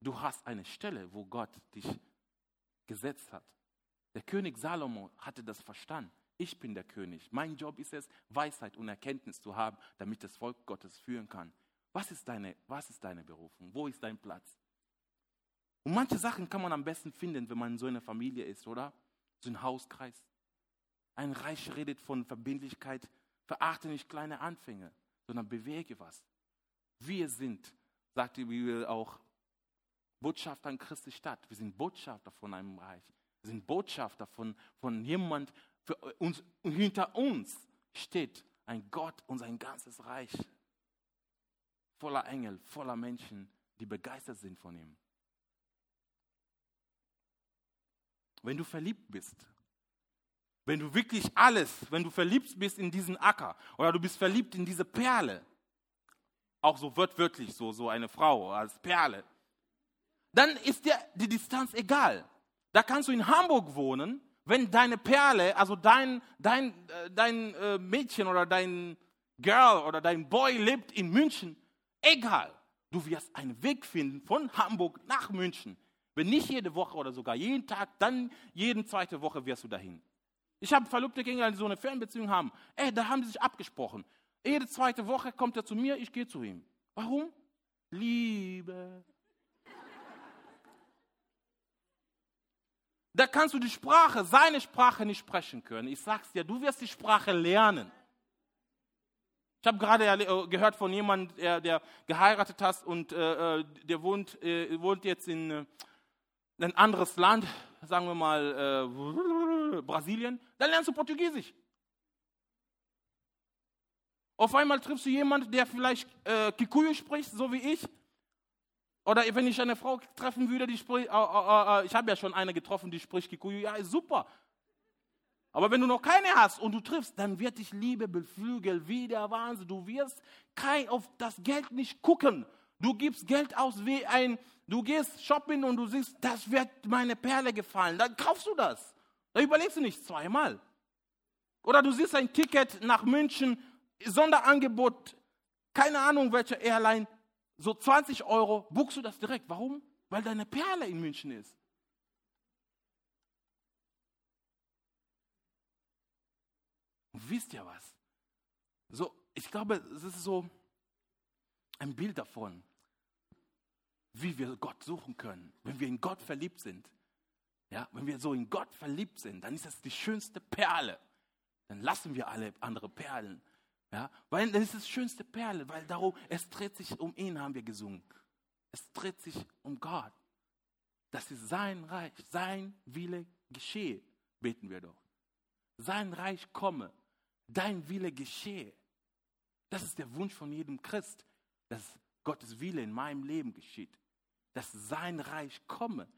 Du hast eine Stelle, wo Gott dich gesetzt hat. Der König Salomo hatte das verstanden. Ich bin der König. Mein Job ist es, Weisheit und Erkenntnis zu haben, damit das Volk Gottes führen kann. Was ist deine, was ist deine Berufung? Wo ist dein Platz? Und manche Sachen kann man am besten finden, wenn man in so einer Familie ist, oder? So ein Hauskreis. Ein Reich redet von Verbindlichkeit. Verachte nicht kleine Anfänge, sondern bewege was. Wir sind, sagt die Bibel auch, Botschafter in Christi Stadt. Wir sind Botschafter von einem Reich. Wir sind Botschafter von, von jemand, für uns, hinter uns steht ein Gott und sein ganzes Reich. Voller Engel, voller Menschen, die begeistert sind von ihm. Wenn du verliebt bist, wenn du wirklich alles, wenn du verliebt bist in diesen Acker oder du bist verliebt in diese Perle, auch so wörtlich so, so eine Frau als Perle, dann ist dir die Distanz egal. Da kannst du in Hamburg wohnen, wenn deine Perle, also dein, dein, äh, dein äh, Mädchen oder dein Girl oder dein Boy lebt in München, egal. Du wirst einen Weg finden von Hamburg nach München. Wenn nicht jede Woche oder sogar jeden Tag, dann jeden zweite Woche wirst du dahin. Ich habe Verlobte Kinder, die so eine Fernbeziehung haben. Ey, da haben sie sich abgesprochen. Jede zweite Woche kommt er zu mir, ich gehe zu ihm. Warum? Liebe. Da kannst du die Sprache, seine Sprache nicht sprechen können. Ich sag's dir, du wirst die Sprache lernen. Ich habe gerade äh, gehört von jemandem, der, der geheiratet hat und äh, äh, der wohnt, äh, wohnt jetzt in äh, ein anderes Land, sagen wir mal äh, Brasilien, dann lernst du Portugiesisch. Auf einmal triffst du jemanden, der vielleicht Kikuyu spricht, so wie ich. Oder wenn ich eine Frau treffen würde, die spricht, äh, äh, äh, ich habe ja schon eine getroffen, die spricht Kikuyu, ja, ist super. Aber wenn du noch keine hast und du triffst, dann wird dich Liebe beflügeln wie der Wahnsinn. Du wirst kein, auf das Geld nicht gucken. Du gibst Geld aus wie ein, du gehst shopping und du siehst, das wird meine Perle gefallen. Dann kaufst du das. Da überlegst du nicht zweimal. Oder du siehst ein Ticket nach München, Sonderangebot, keine Ahnung welche Airline, so 20 Euro, buchst du das direkt. Warum? Weil deine Perle in München ist. Und wisst ihr was? So, ich glaube, es ist so ein Bild davon, wie wir Gott suchen können, wenn wir in Gott verliebt sind. Ja, wenn wir so in Gott verliebt sind, dann ist das die schönste Perle. Dann lassen wir alle andere Perlen. Ja, weil das ist das schönste Perle, weil darum, es dreht sich um ihn, haben wir gesungen. Es dreht sich um Gott. Das ist sein Reich, sein Wille geschehe, beten wir doch. Sein Reich komme dein Wille geschehe. Das ist der Wunsch von jedem Christ, dass Gottes Wille in meinem Leben geschieht, dass sein Reich komme.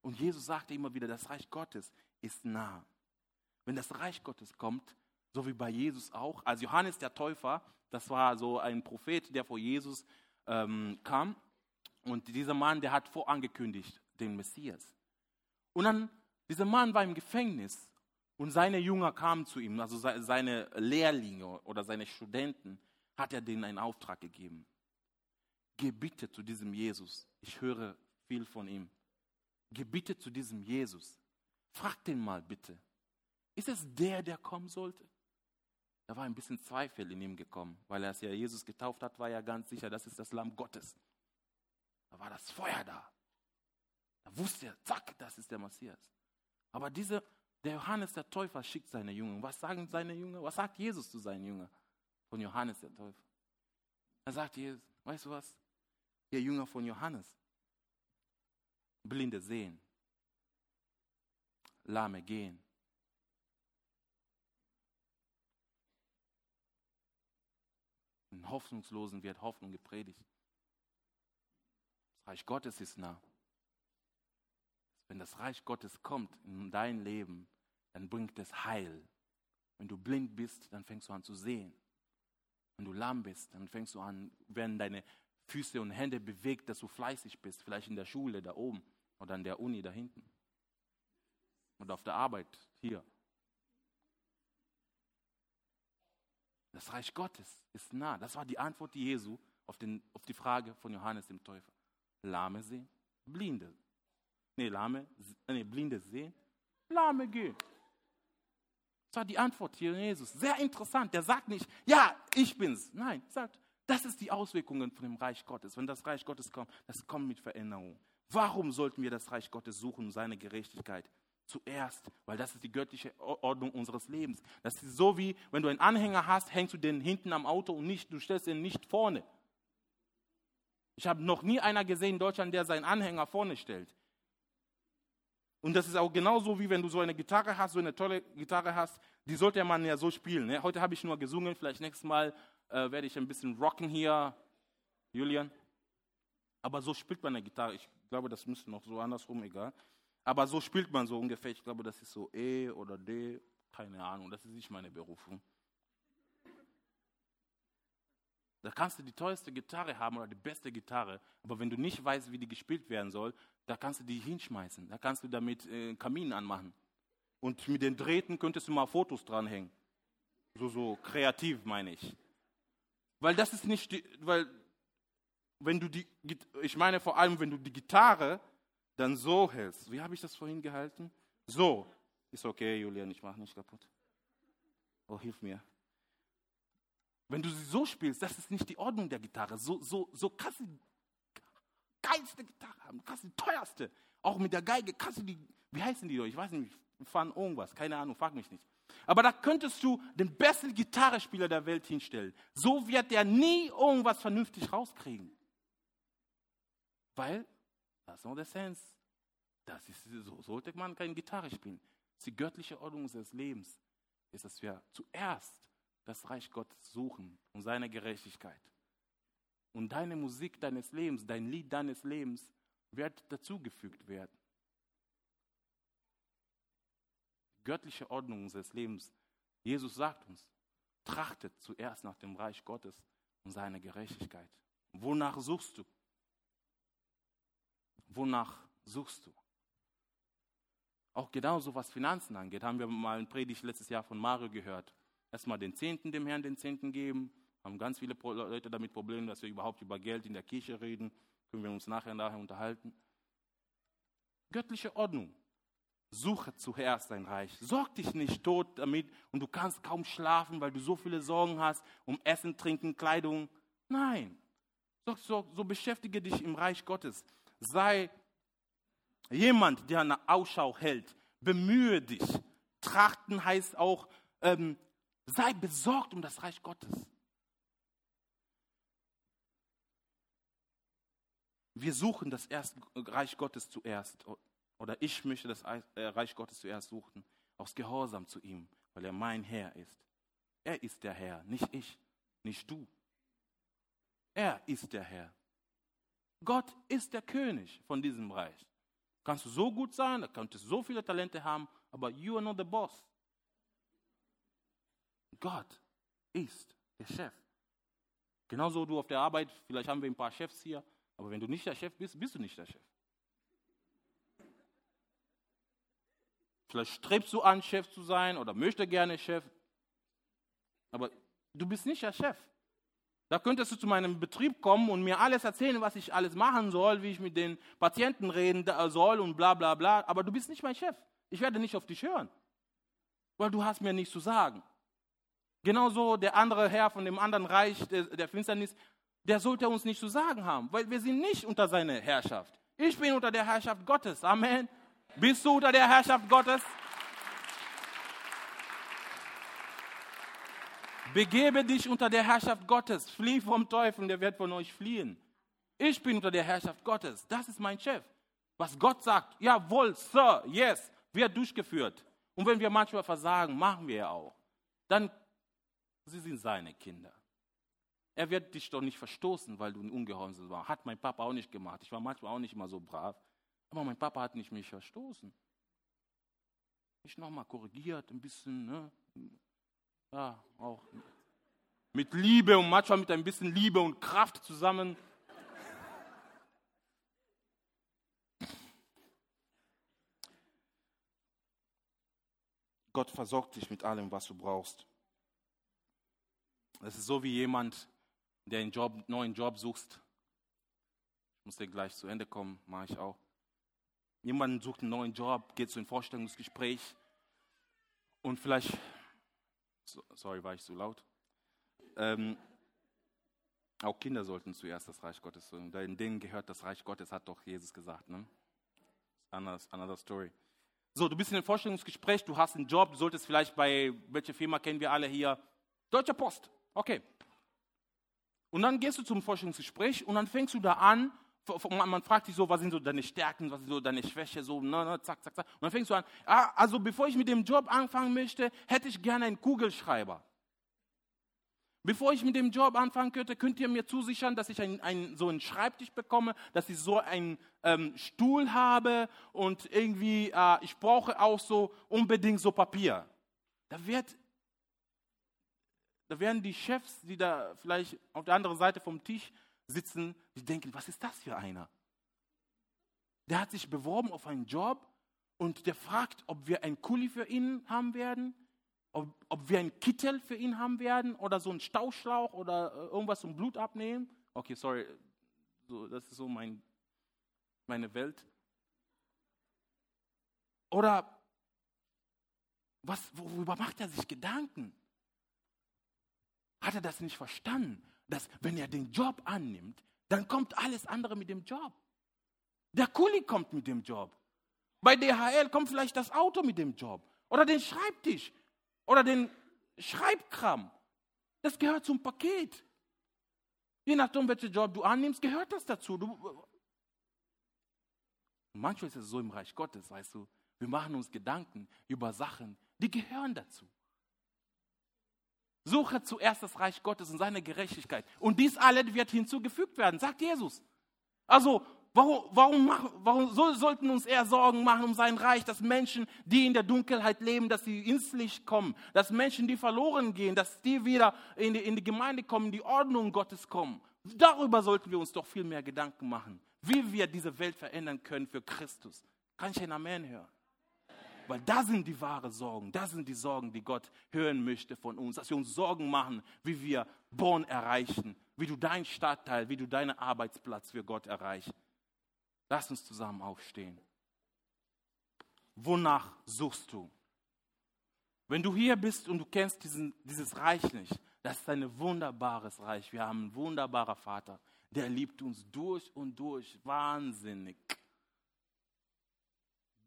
Und Jesus sagte immer wieder, das Reich Gottes ist nah. Wenn das Reich Gottes kommt, so wie bei Jesus auch, als Johannes der Täufer, das war so ein Prophet, der vor Jesus ähm, kam, und dieser Mann, der hat vorangekündigt den Messias. Und dann, dieser Mann war im Gefängnis und seine Jünger kamen zu ihm, also seine Lehrlinge oder seine Studenten, hat er denen einen Auftrag gegeben. Geh bitte zu diesem Jesus. Ich höre viel von ihm. Geh bitte zu diesem Jesus. Frag den mal bitte. Ist es der, der kommen sollte? Da war ein bisschen Zweifel in ihm gekommen, weil er es ja Jesus getauft hat, war er ganz sicher, das ist das Lamm Gottes. Da war das Feuer da. Da wusste er, zack, das ist der Messias. Aber diese, der Johannes der Täufer schickt seine Jünger. Was sagen seine Jünger? Was sagt Jesus zu seinen Jüngern von Johannes der Täufer? Er sagt Jesus, weißt du was? Ihr Jünger von Johannes, Blinde sehen, Lahme gehen. Hoffnungslosen wird Hoffnung gepredigt. Das Reich Gottes ist nah. Wenn das Reich Gottes kommt in dein Leben, dann bringt es Heil. Wenn du blind bist, dann fängst du an zu sehen. Wenn du lahm bist, dann fängst du an, werden deine Füße und Hände bewegt, dass du fleißig bist, vielleicht in der Schule da oben oder an der Uni da hinten oder auf der Arbeit hier. Das Reich Gottes ist nah. Das war die Antwort Jesu auf, den, auf die Frage von Johannes dem Täufer. Lahme sehen, Blinde. Nee, Lahme, nee, Blinde sehen, Lahme gehen. Das war die Antwort hier Jesus. Sehr interessant. Der sagt nicht, ja, ich bin's. Nein, sagt, das ist die Auswirkungen von dem Reich Gottes. Wenn das Reich Gottes kommt, das kommt mit Veränderung. Warum sollten wir das Reich Gottes suchen, seine Gerechtigkeit? Zuerst, weil das ist die göttliche Ordnung unseres Lebens. Das ist so wie, wenn du einen Anhänger hast, hängst du den hinten am Auto und nicht, du stellst ihn nicht vorne. Ich habe noch nie einer gesehen in Deutschland, der seinen Anhänger vorne stellt. Und das ist auch genauso wie wenn du so eine Gitarre hast, so eine tolle Gitarre hast, die sollte man ja so spielen. Ne? Heute habe ich nur gesungen, vielleicht nächstes Mal äh, werde ich ein bisschen rocken hier, Julian. Aber so spielt man eine Gitarre. Ich glaube, das müsste noch so andersrum, egal. Aber so spielt man so ungefähr. Ich glaube, das ist so E oder D, keine Ahnung. Das ist nicht meine Berufung. Da kannst du die teuerste Gitarre haben oder die beste Gitarre, aber wenn du nicht weißt, wie die gespielt werden soll, da kannst du die hinschmeißen. Da kannst du damit äh, Kamin anmachen. Und mit den Drähten könntest du mal Fotos dranhängen. So, so kreativ meine ich. Weil das ist nicht, die, weil wenn du die, ich meine vor allem, wenn du die Gitarre dann so hältst. Wie habe ich das vorhin gehalten? So. Ist okay, Julian, ich mache nicht kaputt. Oh, hilf mir. Wenn du sie so spielst, das ist nicht die Ordnung der Gitarre. So, so, so kannst du die geilste Gitarre haben, kannst die teuerste. Auch mit der Geige kannst du die, wie heißen die? Ich weiß nicht, fahren irgendwas, keine Ahnung, frag mich nicht. Aber da könntest du den besten Gitarrespieler der Welt hinstellen. So wird der nie irgendwas vernünftig rauskriegen. Weil, das ist der Sense. Das ist, so sollte man keine Gitarre spielen. Ist die göttliche Ordnung unseres Lebens. Ist, dass wir zuerst das Reich Gottes suchen und seine Gerechtigkeit. Und deine Musik deines Lebens, dein Lied deines Lebens wird dazugefügt werden. göttliche Ordnung unseres Lebens. Jesus sagt uns, trachtet zuerst nach dem Reich Gottes und seiner Gerechtigkeit. Wonach suchst du? Wonach suchst du? Auch genauso was Finanzen angeht, haben wir mal ein Predigt letztes Jahr von Mario gehört. Erstmal den Zehnten dem Herrn den Zehnten geben. Haben ganz viele Leute damit Probleme, dass wir überhaupt über Geld in der Kirche reden. Können wir uns nachher nachher unterhalten. Göttliche Ordnung. Suche zuerst dein Reich. Sorg dich nicht tot damit und du kannst kaum schlafen, weil du so viele Sorgen hast um Essen, Trinken, Kleidung. Nein. So, so, so beschäftige dich im Reich Gottes. Sei jemand, der eine Ausschau hält. Bemühe dich. Trachten heißt auch, ähm, sei besorgt um das Reich Gottes. Wir suchen das erste Reich Gottes zuerst. Oder ich möchte das äh, Reich Gottes zuerst suchen, aus Gehorsam zu ihm, weil er mein Herr ist. Er ist der Herr, nicht ich, nicht du. Er ist der Herr. Gott ist der König von diesem Reich. Kannst du so gut sein, da könntest du so viele Talente haben, aber you are not the boss. Gott ist der Chef. Genauso du auf der Arbeit, vielleicht haben wir ein paar Chefs hier, aber wenn du nicht der Chef bist, bist du nicht der Chef. Vielleicht strebst du an, Chef zu sein oder möchte gerne Chef. Aber du bist nicht der Chef. Da könntest du zu meinem Betrieb kommen und mir alles erzählen, was ich alles machen soll, wie ich mit den Patienten reden soll und bla bla bla. Aber du bist nicht mein Chef. Ich werde nicht auf dich hören, weil du hast mir nichts zu sagen. Genauso der andere Herr von dem anderen Reich der, der Finsternis, der sollte uns nicht zu sagen haben, weil wir sind nicht unter seiner Herrschaft. Ich bin unter der Herrschaft Gottes. Amen. Bist du unter der Herrschaft Gottes? Begebe dich unter der Herrschaft Gottes. Flieh vom Teufel, der wird von euch fliehen. Ich bin unter der Herrschaft Gottes. Das ist mein Chef. Was Gott sagt, jawohl, Sir, yes, wird durchgeführt. Und wenn wir manchmal versagen, machen wir ja auch. Dann, sie sind seine Kinder. Er wird dich doch nicht verstoßen, weil du ein Ungehorsam warst. Hat mein Papa auch nicht gemacht. Ich war manchmal auch nicht immer so brav. Aber mein Papa hat nicht mich verstoßen. Ich nochmal korrigiert, ein bisschen, ne? Ja, auch mit Liebe und manchmal mit ein bisschen Liebe und Kraft zusammen. Gott versorgt dich mit allem, was du brauchst. Es ist so wie jemand, der einen Job, neuen Job suchst. Ich muss dir gleich zu Ende kommen, mache ich auch. Jemand sucht einen neuen Job, geht zu einem Vorstellungsgespräch und vielleicht, sorry, war ich so laut? Ähm, auch Kinder sollten zuerst das Reich Gottes suchen. In denen gehört das Reich Gottes, hat doch Jesus gesagt. Ne? Another, another story. So, du bist in einem Vorstellungsgespräch, du hast einen Job, du solltest vielleicht bei, welche Firma kennen wir alle hier? Deutsche Post. Okay. Und dann gehst du zum Vorstellungsgespräch und dann fängst du da an, man fragt dich so, was sind so deine Stärken, was sind so deine Schwäche, so, ne, ne, zack, zack, zack. Und dann fängst du an, ah, also bevor ich mit dem Job anfangen möchte, hätte ich gerne einen Kugelschreiber. Bevor ich mit dem Job anfangen könnte, könnt ihr mir zusichern, dass ich ein, ein, so einen Schreibtisch bekomme, dass ich so einen ähm, Stuhl habe und irgendwie, äh, ich brauche auch so unbedingt so Papier. Da, wird, da werden die Chefs, die da vielleicht auf der anderen Seite vom Tisch sitzen, die denken, was ist das für einer? Der hat sich beworben auf einen Job und der fragt, ob wir einen Kuli für ihn haben werden ob, ob wir einen Kittel für ihn haben werden oder so einen Stauschlauch oder äh, irgendwas zum Blut abnehmen. Okay, sorry, so, das ist so mein, meine Welt. Oder was, worüber macht er sich Gedanken? Hat er das nicht verstanden, dass wenn er den Job annimmt, dann kommt alles andere mit dem Job. Der Kuli kommt mit dem Job. Bei DHL kommt vielleicht das Auto mit dem Job oder den Schreibtisch oder den Schreibkram. Das gehört zum Paket. Je nachdem, welchen Job du annimmst, gehört das dazu. Du, manchmal ist es so im Reich Gottes, weißt du, wir machen uns Gedanken über Sachen, die gehören dazu. Suche zuerst das Reich Gottes und seine Gerechtigkeit. Und dies alles wird hinzugefügt werden, sagt Jesus. Also Warum, warum, warum so, sollten uns eher Sorgen machen um sein Reich, dass Menschen, die in der Dunkelheit leben, dass sie ins Licht kommen, dass Menschen, die verloren gehen, dass die wieder in die, in die Gemeinde kommen, die Ordnung Gottes kommen. Darüber sollten wir uns doch viel mehr Gedanken machen, wie wir diese Welt verändern können für Christus. Kann ich ein Amen hören? Weil da sind die wahren Sorgen, das sind die Sorgen, die Gott hören möchte von uns, dass wir uns Sorgen machen, wie wir Born erreichen, wie du deinen Stadtteil, wie du deinen Arbeitsplatz für Gott erreichst. Lass uns zusammen aufstehen. Wonach suchst du? Wenn du hier bist und du kennst diesen, dieses Reich nicht, das ist ein wunderbares Reich. Wir haben einen wunderbaren Vater, der liebt uns durch und durch, wahnsinnig.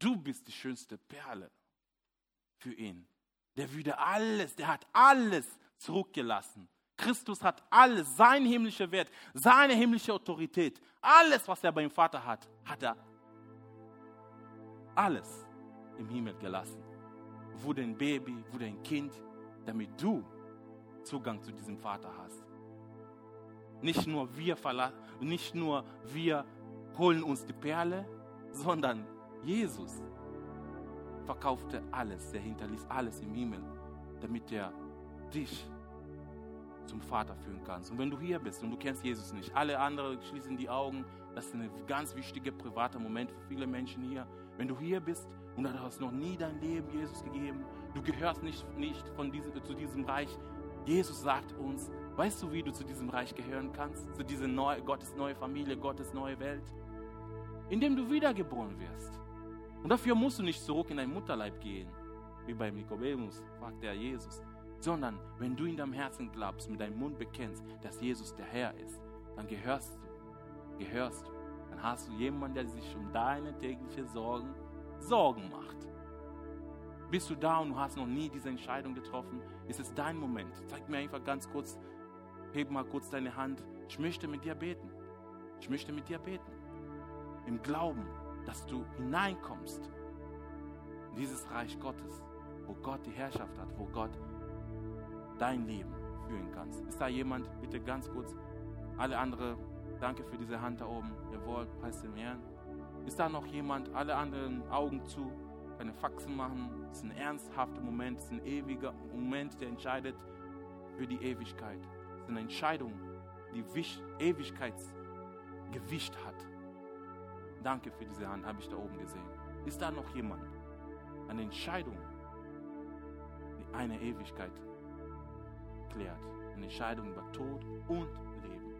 Du bist die schönste Perle für ihn. Der würde alles, der hat alles zurückgelassen. Christus hat alles, sein himmlischer Wert, seine himmlische Autorität, alles, was er beim Vater hat, hat er alles im Himmel gelassen. Wurde ein Baby, wurde ein Kind, damit du Zugang zu diesem Vater hast. Nicht nur wir nicht nur wir holen uns die Perle, sondern Jesus verkaufte alles, er hinterließ alles im Himmel, damit er dich zum Vater führen kannst. Und wenn du hier bist und du kennst Jesus nicht, alle anderen schließen die Augen. Das ist ein ganz wichtiger privater Moment für viele Menschen hier. Wenn du hier bist und du hast noch nie dein Leben Jesus gegeben, du gehörst nicht, nicht von diesem, zu diesem Reich. Jesus sagt uns, weißt du, wie du zu diesem Reich gehören kannst? Zu dieser neue, Gottes neue Familie, Gottes neue Welt? Indem du wiedergeboren wirst. Und dafür musst du nicht zurück in dein Mutterleib gehen, wie beim Nikodemus, fragt der Jesus sondern wenn du in deinem Herzen glaubst, mit deinem Mund bekennst, dass Jesus der Herr ist, dann gehörst du, gehörst du. Dann hast du jemanden, der sich um deine täglichen Sorgen Sorgen macht. Bist du da und du hast noch nie diese Entscheidung getroffen? Ist es dein Moment? Zeig mir einfach ganz kurz, heb mal kurz deine Hand. Ich möchte mit dir beten. Ich möchte mit dir beten. Im Glauben, dass du hineinkommst in dieses Reich Gottes, wo Gott die Herrschaft hat, wo Gott dein Leben führen kann. Ist da jemand? Bitte ganz kurz. Alle anderen, danke für diese Hand da oben. Jawohl, preis dem Herrn. Ist da noch jemand? Alle anderen Augen zu keine Faxen machen. Es ist ein ernsthafter Moment, es ist ein ewiger Moment, der entscheidet für die Ewigkeit. Es ist eine Entscheidung, die Ewigkeitsgewicht hat. Danke für diese Hand, habe ich da oben gesehen. Ist da noch jemand? Eine Entscheidung, die eine Ewigkeit klärt. Eine Entscheidung über Tod und Leben.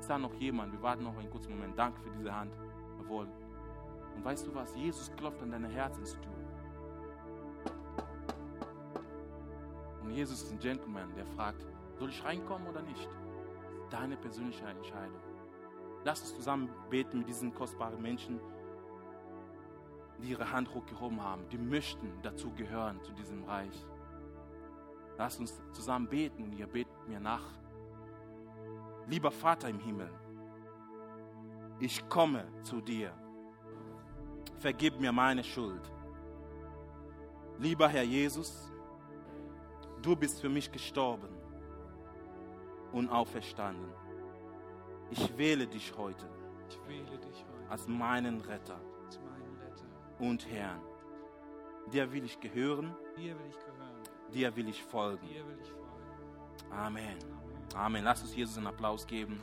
Ist da noch jemand? Wir warten noch einen kurzen Moment. Danke für diese Hand. Jawohl. Und weißt du was? Jesus klopft an deine Herzenstür. Und Jesus ist ein Gentleman, der fragt, soll ich reinkommen oder nicht? Deine persönliche Entscheidung. Lass uns zusammen beten mit diesen kostbaren Menschen, die ihre Hand hochgehoben haben. Die möchten dazu gehören, zu diesem Reich. Lass uns zusammen beten und ihr betet mir nach. Lieber Vater im Himmel, ich komme zu dir vergib mir meine Schuld. Lieber Herr Jesus, du bist für mich gestorben und auferstanden. Ich wähle dich heute, wähle dich heute als, meinen Retter als meinen Retter und Herrn. Dir will ich gehören, dir will ich gehören, dir will ich folgen. dir will ich folgen. Amen. Amen. Amen. Lass uns Jesus einen Applaus geben.